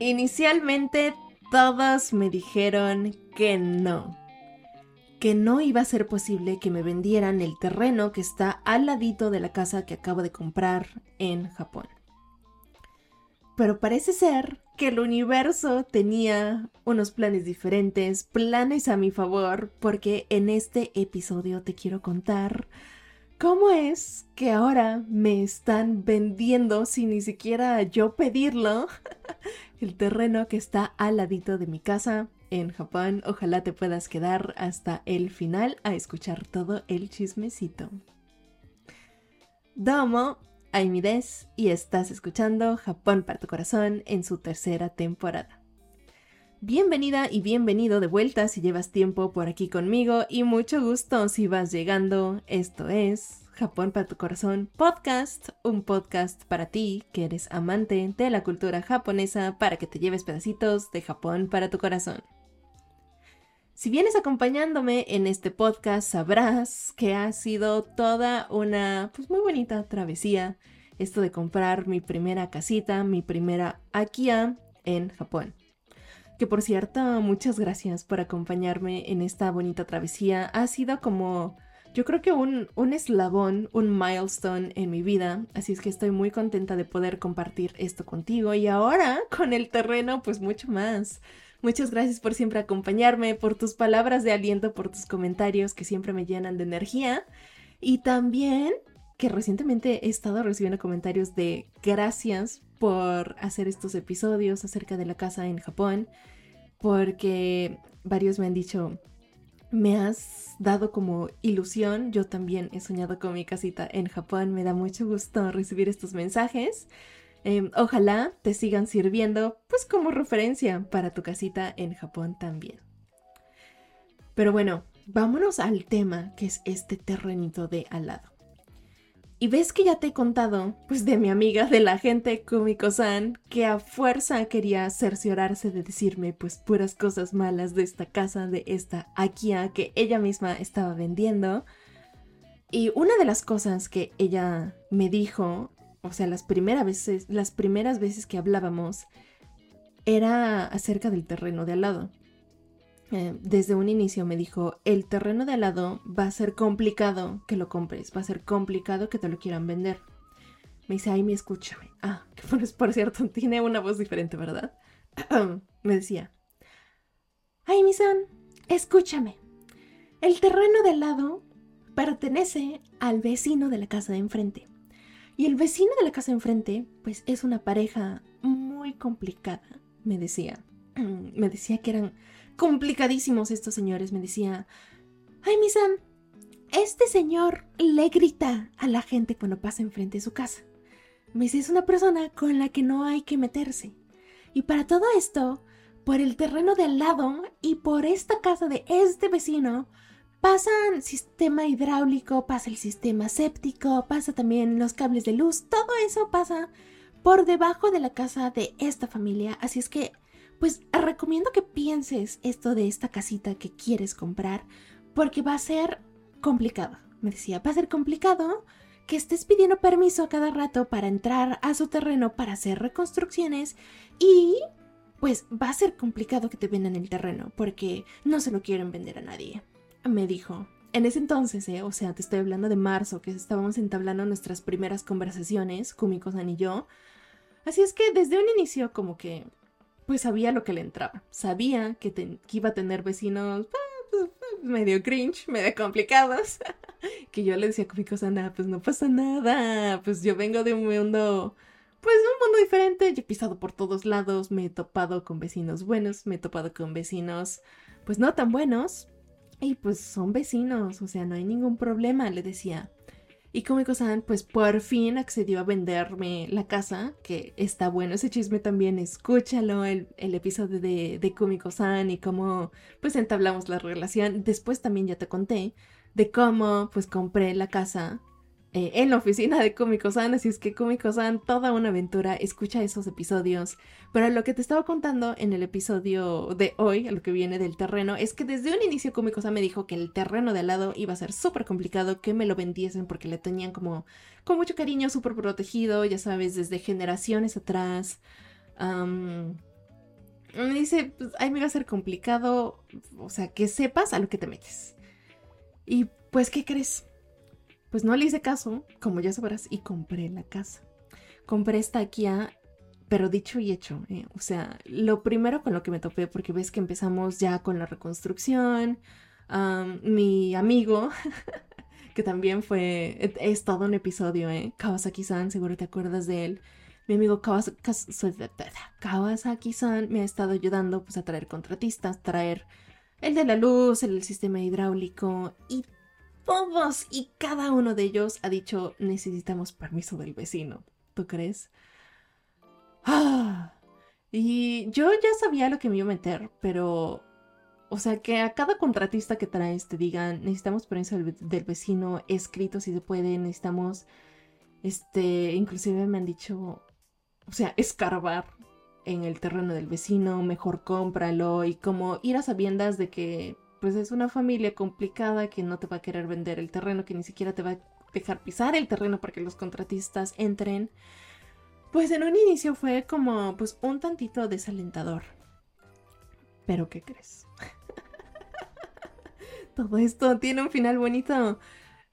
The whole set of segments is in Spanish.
Inicialmente todos me dijeron que no. Que no iba a ser posible que me vendieran el terreno que está al ladito de la casa que acabo de comprar en Japón. Pero parece ser que el universo tenía unos planes diferentes, planes a mi favor, porque en este episodio te quiero contar cómo es que ahora me están vendiendo sin ni siquiera yo pedirlo el terreno que está al ladito de mi casa en Japón. Ojalá te puedas quedar hasta el final a escuchar todo el chismecito. Domo, Aimides y estás escuchando Japón para tu corazón en su tercera temporada. Bienvenida y bienvenido de vuelta si llevas tiempo por aquí conmigo y mucho gusto si vas llegando. Esto es Japón para tu corazón podcast, un podcast para ti que eres amante de la cultura japonesa para que te lleves pedacitos de Japón para tu corazón. Si vienes acompañándome en este podcast sabrás que ha sido toda una pues muy bonita travesía esto de comprar mi primera casita, mi primera Akia en Japón. Que por cierto, muchas gracias por acompañarme en esta bonita travesía. Ha sido como yo creo que un, un eslabón, un milestone en mi vida, así es que estoy muy contenta de poder compartir esto contigo y ahora con el terreno pues mucho más. Muchas gracias por siempre acompañarme, por tus palabras de aliento, por tus comentarios que siempre me llenan de energía y también que recientemente he estado recibiendo comentarios de gracias por hacer estos episodios acerca de la casa en Japón, porque varios me han dicho, me has dado como ilusión. Yo también he soñado con mi casita en Japón. Me da mucho gusto recibir estos mensajes. Em, ojalá te sigan sirviendo pues como referencia para tu casita en Japón también. Pero bueno, vámonos al tema que es este terrenito de al lado. Y ves que ya te he contado, pues, de mi amiga de la gente Kumiko-san, que a fuerza quería cerciorarse de decirme, pues, puras cosas malas de esta casa, de esta Akia que ella misma estaba vendiendo. Y una de las cosas que ella me dijo, o sea, las primeras veces, las primeras veces que hablábamos, era acerca del terreno de al lado. Eh, desde un inicio me dijo, el terreno de al lado va a ser complicado que lo compres, va a ser complicado que te lo quieran vender. Me dice, ay, me escúchame. Ah, que por, por cierto, tiene una voz diferente, ¿verdad? me decía, ay, mi son, escúchame. El terreno de al lado pertenece al vecino de la casa de enfrente. Y el vecino de la casa de enfrente, pues es una pareja muy complicada, me decía. me decía que eran complicadísimos estos señores. Me decía, ay, mi Sam, este señor le grita a la gente cuando pasa enfrente de su casa. Me dice, es una persona con la que no hay que meterse. Y para todo esto, por el terreno de al lado y por esta casa de este vecino, pasa el sistema hidráulico, pasa el sistema séptico, pasa también los cables de luz, todo eso pasa por debajo de la casa de esta familia. Así es que pues recomiendo que pienses esto de esta casita que quieres comprar, porque va a ser complicado. Me decía, va a ser complicado que estés pidiendo permiso a cada rato para entrar a su terreno para hacer reconstrucciones y pues va a ser complicado que te vendan el terreno porque no se lo quieren vender a nadie. Me dijo. En ese entonces, eh, o sea, te estoy hablando de marzo, que estábamos entablando nuestras primeras conversaciones, Kumiko-san y yo. Así es que desde un inicio como que pues sabía lo que le entraba. Sabía que, iba a tener vecinos ah, pues, medio cringe, medio complicados. que yo le decía con mi cosa, nada, pues no pasa nada. Pues yo vengo de un mundo, pues un mundo diferente. Yo he pisado por todos lados, me he topado con vecinos buenos, me he topado con vecinos, pues no tan buenos. Y pues son vecinos, o sea, no hay ningún problema, le decía. Y Kumiko-san, pues por fin accedió a venderme la casa, que está bueno ese chisme también, escúchalo, el, el episodio de, de Kumiko-san y cómo pues entablamos la relación. Después también ya te conté de cómo pues compré la casa eh, en la oficina de Comico San, así es que Comico San, toda una aventura, escucha esos episodios. Pero lo que te estaba contando en el episodio de hoy, lo que viene del terreno, es que desde un inicio Comico San me dijo que el terreno de al lado iba a ser súper complicado, que me lo vendiesen porque le tenían como con mucho cariño, súper protegido, ya sabes, desde generaciones atrás. me dice, pues ahí me va a ser complicado, o sea, que sepas a lo que te metes. Y pues, ¿qué crees? Pues no le hice caso, como ya sabrás, y compré la casa. Compré esta Kia, pero dicho y hecho, ¿eh? o sea, lo primero con lo que me topé, porque ves que empezamos ya con la reconstrucción, mi amigo, que también fue, es todo un episodio, ¿eh? Kawasaki-san, seguro te acuerdas de él. Mi amigo Kawasaki-san me ha estado ayudando pues, a traer contratistas, traer el de la luz, el sistema hidráulico y todos y cada uno de ellos ha dicho necesitamos permiso del vecino. ¿Tú crees? Ah, y yo ya sabía lo que me iba a meter, pero o sea, que a cada contratista que traes te digan, necesitamos permiso del, vecino escrito si se puede, necesitamos, este, inclusive me han dicho, o sea, escarbar en el terreno del vecino, mejor cómpralo y como ir a sabiendas de que pues es una familia complicada que no te va a querer vender el terreno, que ni siquiera te va a dejar pisar el terreno para que los contratistas entren. Pues en un inicio fue como pues un tantito desalentador. Pero ¿qué crees? todo esto tiene un final bonito.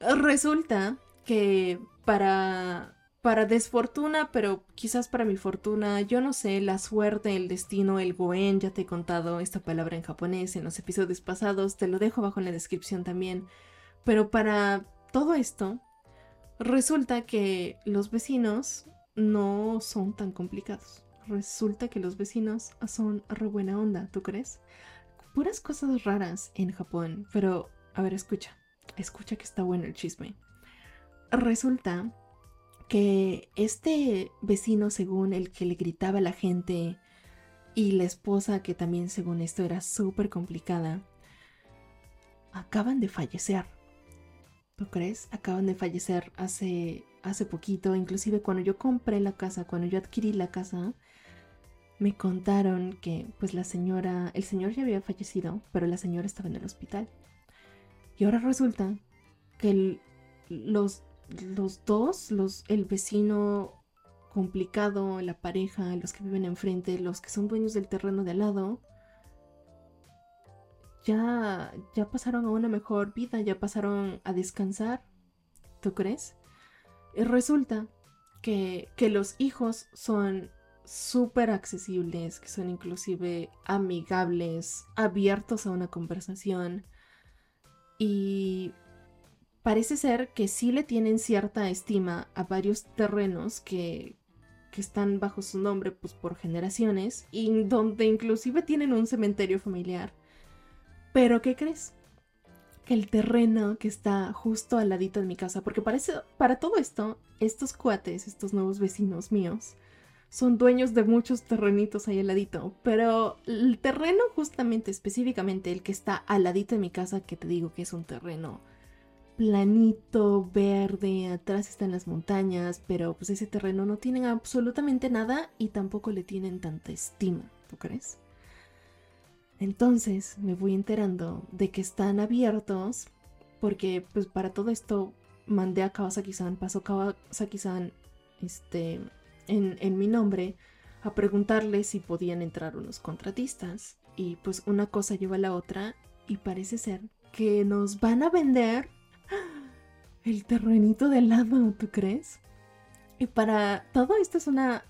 Resulta que para para desfortuna, pero quizás para mi fortuna, yo no sé, la suerte, el destino, el goen, ya te he contado esta palabra en japonés en los episodios pasados, te lo dejo abajo en la descripción también. Pero para todo esto, resulta que los vecinos no son tan complicados. Resulta que los vecinos son re buena onda, ¿tú crees? puras cosas raras en Japón, pero a ver, escucha, escucha que está bueno el chisme. Resulta que este vecino, según el que le gritaba a la gente, y la esposa, que también según esto era súper complicada, acaban de fallecer. ¿Tú crees? Acaban de fallecer hace, hace poquito. Inclusive cuando yo compré la casa, cuando yo adquirí la casa, me contaron que pues la señora, el señor ya había fallecido, pero la señora estaba en el hospital. Y ahora resulta que los, los dos, los, el vecino complicado, la pareja, los que viven enfrente, los que son dueños del terreno de al lado, ya, ya pasaron a una mejor vida, ya pasaron a descansar. ¿Tú crees? Y resulta que, que los hijos son súper accesibles, que son inclusive amigables, abiertos a una conversación. Y parece ser que sí le tienen cierta estima a varios terrenos que, que están bajo su nombre pues, por generaciones y donde inclusive tienen un cementerio familiar. Pero ¿qué crees? Que el terreno que está justo al ladito de mi casa, porque parece, para todo esto, estos cuates, estos nuevos vecinos míos, son dueños de muchos terrenitos ahí al ladito, pero el terreno justamente, específicamente el que está al ladito de mi casa, que te digo que es un terreno planito, verde, atrás están las montañas, pero pues ese terreno no tienen absolutamente nada y tampoco le tienen tanta estima, ¿tú crees? Entonces me voy enterando de que están abiertos porque pues para todo esto mandé a Kawasaki-san, pasó Kawasaki-san este en, mi nombre a preguntarle si podían entrar unos contratistas. Y pues una cosa lleva a la otra y parece ser que nos van a vender el terrenito de lado, ¿tú crees? Y para todo esto es una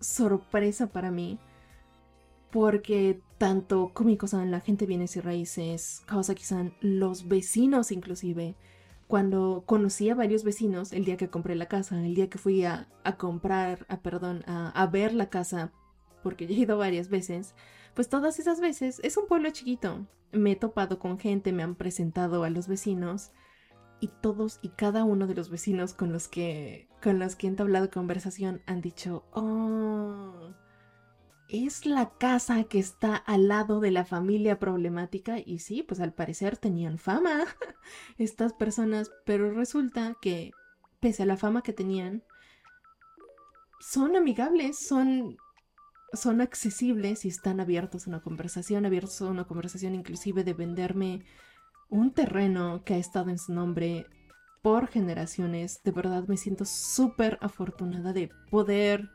sorpresa para mí porque tanto Kumiko-san, la gente bienes y raíces, Kawasaki-san, los vecinos inclusive, cuando conocí a varios vecinos el día que compré la casa, el día que fui a, comprar, a, perdón, a, ver la casa, porque he ido varias veces, pues todas esas veces es un pueblo chiquito. Me he topado con gente, me han presentado a los vecinos y todos y cada uno de los vecinos con los que con los que he entablado conversación han dicho, "Oh, es la casa que está al lado de la familia problemática y sí, pues al parecer tenían fama estas personas, pero resulta que pese a la fama que tenían, son amigables, son son accesibles y están abiertos a una conversación, abiertos a una conversación inclusive de venderme un terreno que ha estado en su nombre por generaciones. De verdad me siento súper afortunada de poder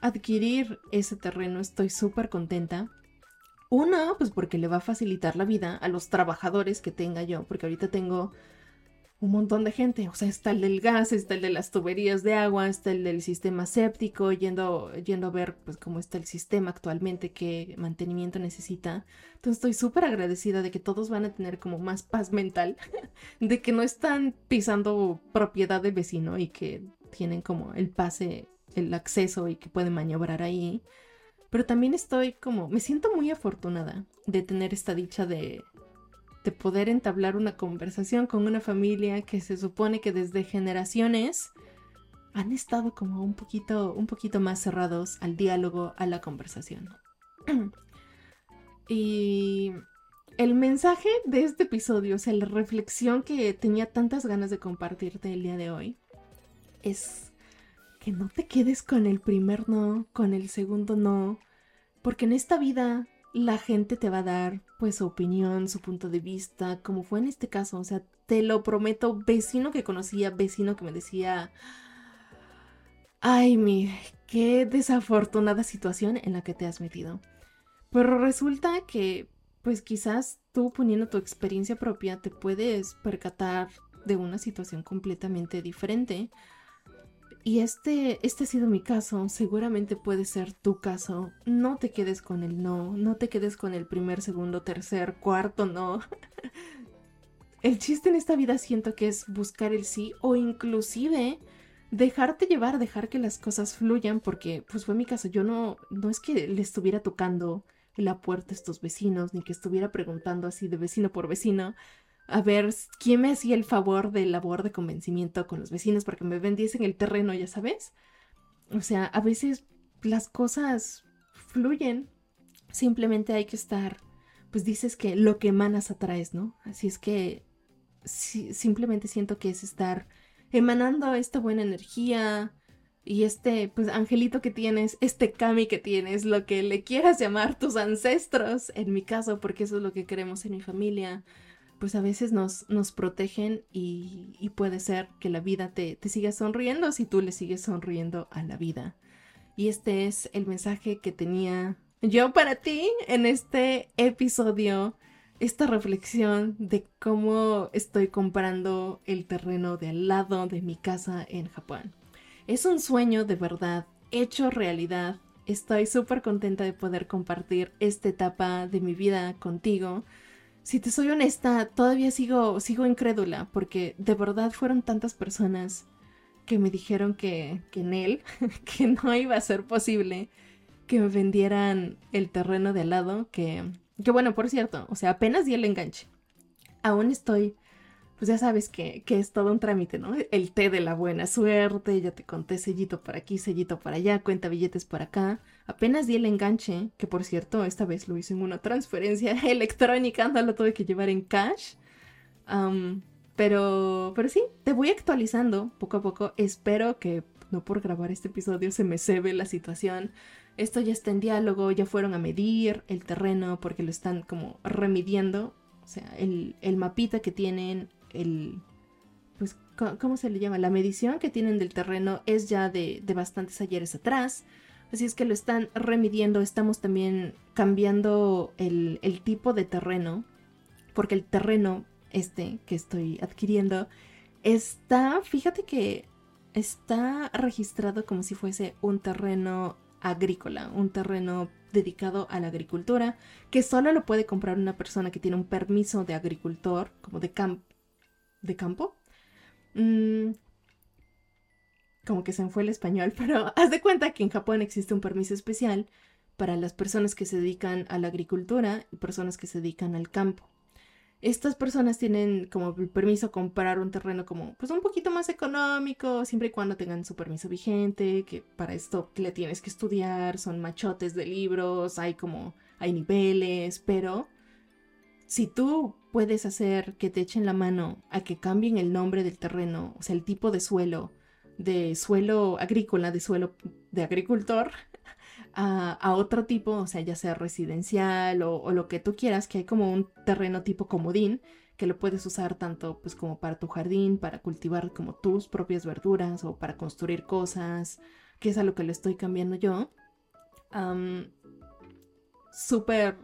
adquirir ese terreno. Estoy súper contenta. Uno, pues porque le va a facilitar la vida a los trabajadores que tenga yo, porque ahorita tengo un montón de gente. O sea, está el del gas, está el de las tuberías de agua, está el del sistema séptico, yendo, yendo a ver pues cómo está el sistema actualmente, qué mantenimiento necesita. Entonces estoy súper agradecida de que todos van a tener como más paz mental, de que no están pisando propiedad del vecino y que tienen como el pase, el acceso y que pueden maniobrar ahí. Pero también estoy como, me siento muy afortunada de tener esta dicha de, de poder entablar una conversación con una familia que se supone que desde generaciones han estado como un poquito, un poquito más cerrados al diálogo, a la conversación. y el mensaje de este episodio, o sea, la reflexión que tenía tantas ganas de compartirte el día de hoy, es que no te quedes con el primer no, con el segundo no, porque en esta vida la gente te va a dar pues su opinión, su punto de vista, como fue en este caso, o sea, te lo prometo, vecino que conocía, vecino que me decía, ay, mi, qué desafortunada situación en la que te has metido. Pero resulta que pues quizás tú poniendo tu experiencia propia te puedes percatar de una situación completamente diferente y este, este ha sido mi caso, seguramente puede ser tu caso. No te quedes con el no, no te quedes con el primer, segundo, tercer, cuarto no. el chiste en esta vida siento que es buscar el sí o inclusive dejarte llevar, dejar que las cosas fluyan, porque pues fue mi caso, yo no, no es que le estuviera tocando la puerta a estos vecinos, ni que estuviera preguntando así de vecino por vecino, a ver quién me hacía el favor de labor de convencimiento con los vecinos para que me vendiesen el terreno, ya sabes. O sea, a veces las cosas fluyen. Simplemente hay que estar, pues dices que lo que emanas atraes, ¿no? Así es que simplemente siento que es estar emanando esta buena energía y este, pues, angelito que tienes, este kami que tienes, lo que le quieras llamar tus ancestros, en mi caso, porque eso es lo que queremos en mi familia pues a veces nos, nos protegen y, puede ser que la vida te, te siga sonriendo si tú le sigues sonriendo a la vida. Y este es el mensaje que tenía yo para ti en este episodio, esta reflexión de cómo estoy comprando el terreno de al lado de mi casa en Japón. Es un sueño de verdad, hecho realidad. Estoy súper contenta de poder compartir esta etapa de mi vida contigo si te soy honesta, todavía sigo, sigo incrédula, porque de verdad fueron tantas personas que me dijeron que, que en él, que no iba a ser posible que me vendieran el terreno de al lado, que, que bueno, por cierto, o sea, apenas di el enganche. Aún estoy pues ya sabes que, es todo un trámite, ¿no? El té de la buena suerte, ya te conté sellito por aquí, sellito por allá, cuenta billetes por acá. Apenas di el enganche, que por cierto, esta vez lo hice en una transferencia electrónica, no lo tuve que llevar en cash. pero, pero sí, te voy actualizando poco a poco. Espero que no por grabar este episodio se me cebe la situación. Esto ya está en diálogo, ya fueron a medir el terreno porque lo están como remidiendo. O sea, el, el mapita que tienen el, pues, ¿cómo se le llama? La medición que tienen del terreno es ya de, bastantes ayeres atrás. Así es que lo están remidiendo. Estamos también cambiando el, el, tipo de terreno. Porque el terreno este que estoy adquiriendo está, fíjate que está registrado como si fuese un terreno agrícola, un terreno dedicado a la agricultura, que solo lo puede comprar una persona que tiene un permiso de agricultor, como de campo de campo. Mm, como que se me el español, pero haz de cuenta que en Japón existe un permiso especial para las personas que se dedican a la agricultura y personas que se dedican al campo. Estas personas tienen como el permiso comprar un terreno como pues un poquito más económico, siempre y cuando tengan su permiso vigente, que para esto le tienes que estudiar, son machotes de libros, hay como hay niveles, pero si tú puedes hacer que te echen la mano a que cambien el nombre del terreno, o sea, el tipo de suelo, de suelo agrícola, de suelo de agricultor, a, otro tipo, o sea, ya sea residencial o, lo que tú quieras, que hay como un terreno tipo comodín que lo puedes usar tanto pues como para tu jardín, para cultivar como tus propias verduras o para construir cosas, que es a lo que le estoy cambiando yo. súper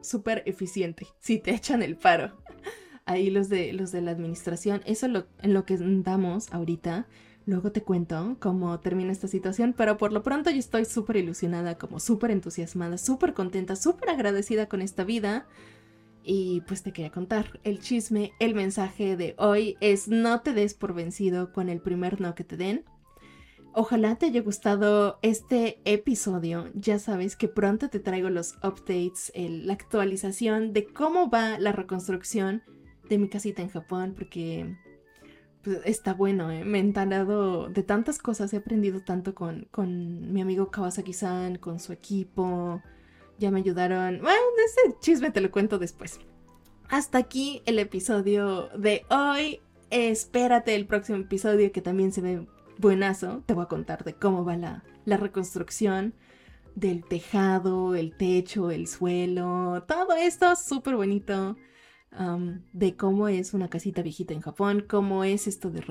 súper eficiente si te echan el paro. Ahí los de, los de la administración, eso es lo, en lo que andamos ahorita. Luego te cuento cómo termina esta situación, pero por lo pronto yo estoy súper ilusionada, como súper entusiasmada, súper contenta, súper agradecida con esta vida. Y pues te quería contar el chisme, el mensaje de hoy es no te des por vencido con el primer no que te den. Ojalá te haya gustado este episodio. Ya sabes que pronto te traigo los updates, la actualización de cómo va la reconstrucción de mi casita en Japón, porque pues, está bueno, ¿eh? me he entalado de tantas cosas, he aprendido tanto con, con mi amigo Kawasaki-san, con su equipo, ya me ayudaron. Bueno, ese chisme te lo cuento después. Hasta aquí el episodio de hoy. Espérate el próximo episodio que también se ve buenazo. Te voy a contar de cómo va la, la reconstrucción del tejado, el techo, el suelo, todo esto súper bonito. De cómo es una casita viejita en Japón, cómo es esto de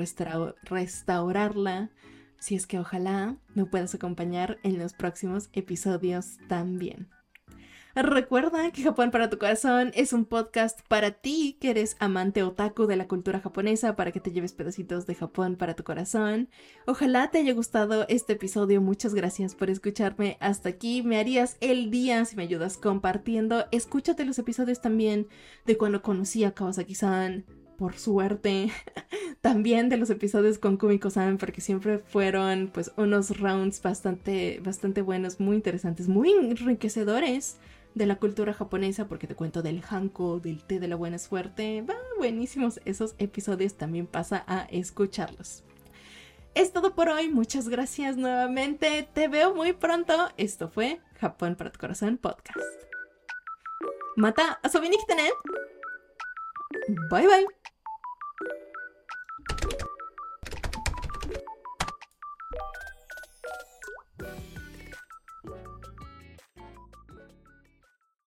restaurarla. Si es que ojalá me puedas acompañar en los próximos episodios también. Recuerda que Japón para tu corazón es un podcast para ti que eres amante otaku de la cultura japonesa para que te lleves pedacitos de Japón para tu corazón. Ojalá te haya gustado este episodio. Muchas gracias por escucharme hasta aquí. Me harías el día si me ayudas compartiendo. Escúchate los episodios también de cuando conocí a Kawasaki-san, por suerte, también de los episodios con Kumiko-san, porque siempre fueron pues unos rounds bastante, bastante buenos, muy interesantes, muy enriquecedores de la cultura japonesa, porque te cuento del hanko, del té de la buena suerte. Va, buenísimos esos episodios, también pasa a escucharlos. Es todo por hoy, muchas gracias nuevamente, te veo muy pronto. Esto fue Japón para tu corazón podcast. Mata, asobi Bye bye.